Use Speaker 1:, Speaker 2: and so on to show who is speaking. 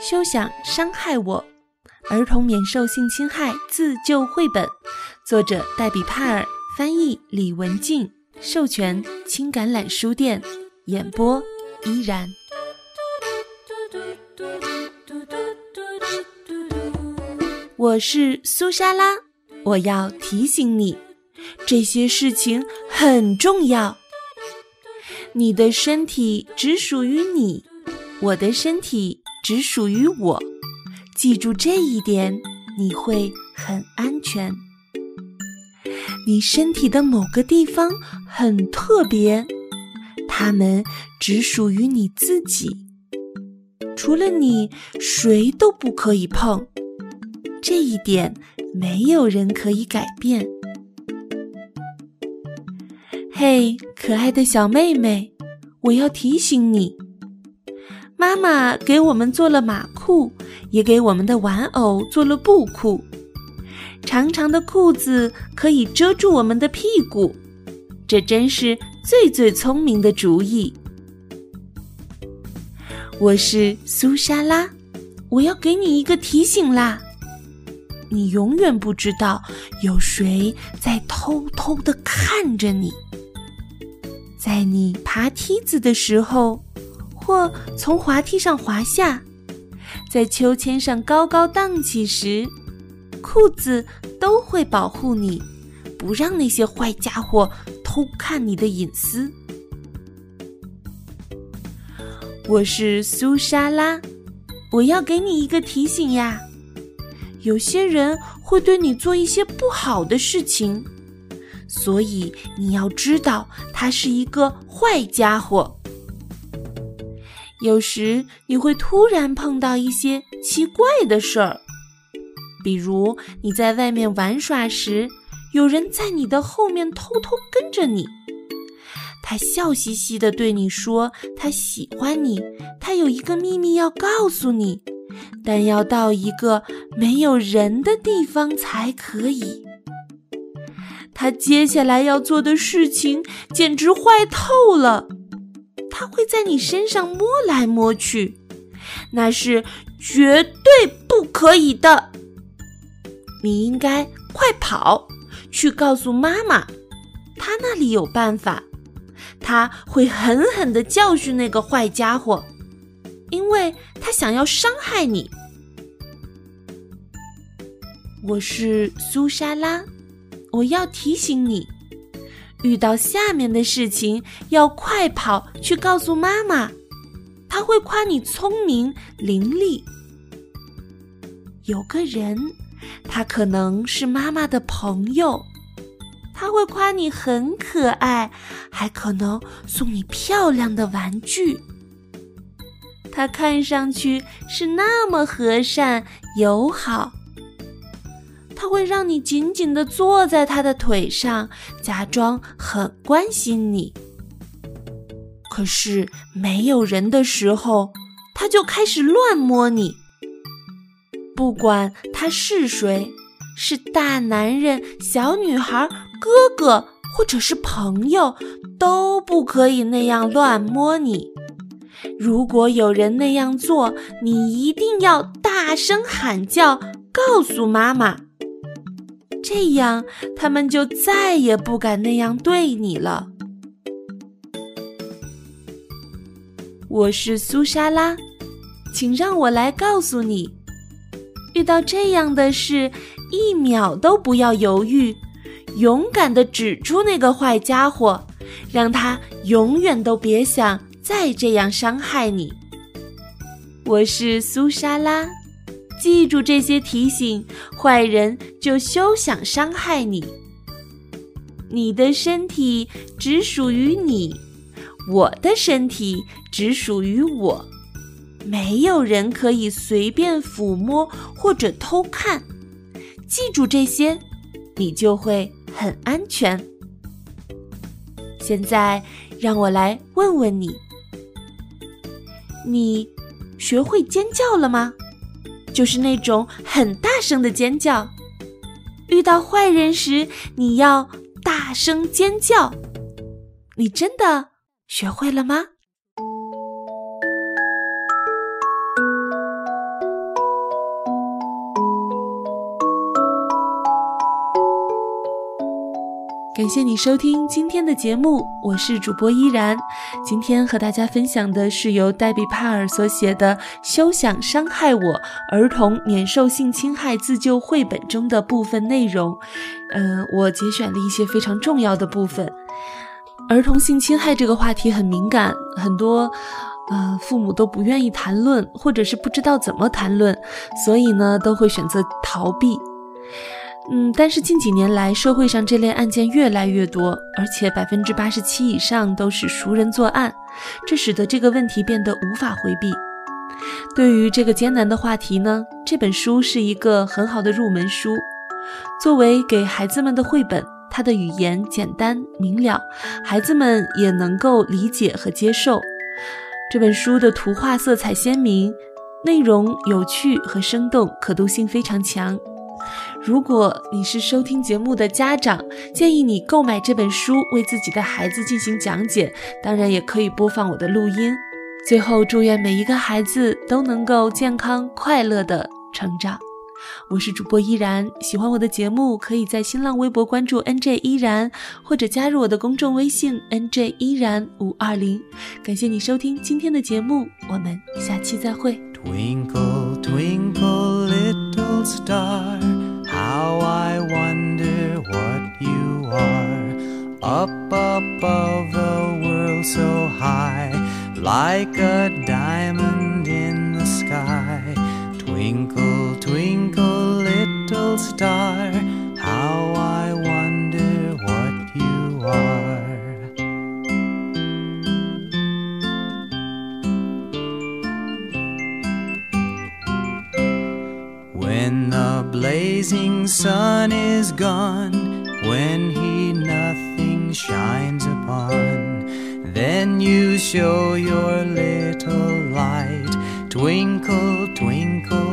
Speaker 1: 休想伤害我！儿童免受性侵害自救绘本，作者黛比·帕尔，翻译李文静，授权青橄榄书店，演播依然。我是苏莎拉，我要提醒你，这些事情很重要。你的身体只属于你，我的身体。只属于我，记住这一点，你会很安全。你身体的某个地方很特别，它们只属于你自己，除了你，谁都不可以碰。这一点，没有人可以改变。嘿，可爱的小妹妹，我要提醒你。妈妈给我们做了马裤，也给我们的玩偶做了布裤。长长的裤子可以遮住我们的屁股，这真是最最聪明的主意。我是苏莎拉，我要给你一个提醒啦！你永远不知道有谁在偷偷的看着你，在你爬梯子的时候。或从滑梯上滑下，在秋千上高高荡起时，裤子都会保护你，不让那些坏家伙偷看你的隐私。我是苏莎拉，我要给你一个提醒呀，有些人会对你做一些不好的事情，所以你要知道他是一个坏家伙。有时你会突然碰到一些奇怪的事儿，比如你在外面玩耍时，有人在你的后面偷偷跟着你。他笑嘻嘻地对你说：“他喜欢你，他有一个秘密要告诉你，但要到一个没有人的地方才可以。”他接下来要做的事情简直坏透了。他会在你身上摸来摸去，那是绝对不可以的。你应该快跑去告诉妈妈，她那里有办法。他会狠狠地教训那个坏家伙，因为他想要伤害你。我是苏莎拉，我要提醒你。遇到下面的事情，要快跑去告诉妈妈，她会夸你聪明伶俐。有个人，他可能是妈妈的朋友，他会夸你很可爱，还可能送你漂亮的玩具。他看上去是那么和善友好。他会让你紧紧地坐在他的腿上，假装很关心你。可是没有人的时候，他就开始乱摸你。不管他是谁，是大男人、小女孩、哥哥，或者是朋友，都不可以那样乱摸你。如果有人那样做，你一定要大声喊叫，告诉妈妈。这样，他们就再也不敢那样对你了。我是苏莎拉，请让我来告诉你：遇到这样的事，一秒都不要犹豫，勇敢的指出那个坏家伙，让他永远都别想再这样伤害你。我是苏莎拉。记住这些提醒，坏人就休想伤害你。你的身体只属于你，我的身体只属于我，没有人可以随便抚摸或者偷看。记住这些，你就会很安全。现在，让我来问问你：你学会尖叫了吗？就是那种很大声的尖叫，遇到坏人时你要大声尖叫。你真的学会了吗？感谢你收听今天的节目，我是主播依然。今天和大家分享的是由黛比·帕尔所写的《休想伤害我：儿童免受性侵害自救绘本》中的部分内容。嗯，我节选了一些非常重要的部分。儿童性侵害这个话题很敏感，很多呃父母都不愿意谈论，或者是不知道怎么谈论，所以呢都会选择逃避。嗯，但是近几年来，社会上这类案件越来越多，而且百分之八十七以上都是熟人作案，这使得这个问题变得无法回避。对于这个艰难的话题呢，这本书是一个很好的入门书，作为给孩子们的绘本。它的语言简单明了，孩子们也能够理解和接受。这本书的图画色彩鲜明，内容有趣和生动，可读性非常强。如果你是收听节目的家长，建议你购买这本书，为自己的孩子进行讲解，当然也可以播放我的录音。最后，祝愿每一个孩子都能够健康快乐的成长。我是主播依然，喜欢我的节目，可以在新浪微博关注 NJ 依然，或者加入我的公众微信 NJ 依然五二零。感谢你收听今天的节目，我们下期再会。Twinkle, twinkle, little star, how I wonder what you are. When the blazing sun is gone, when he nothing shines upon, then you show your little light. Twinkle, twinkle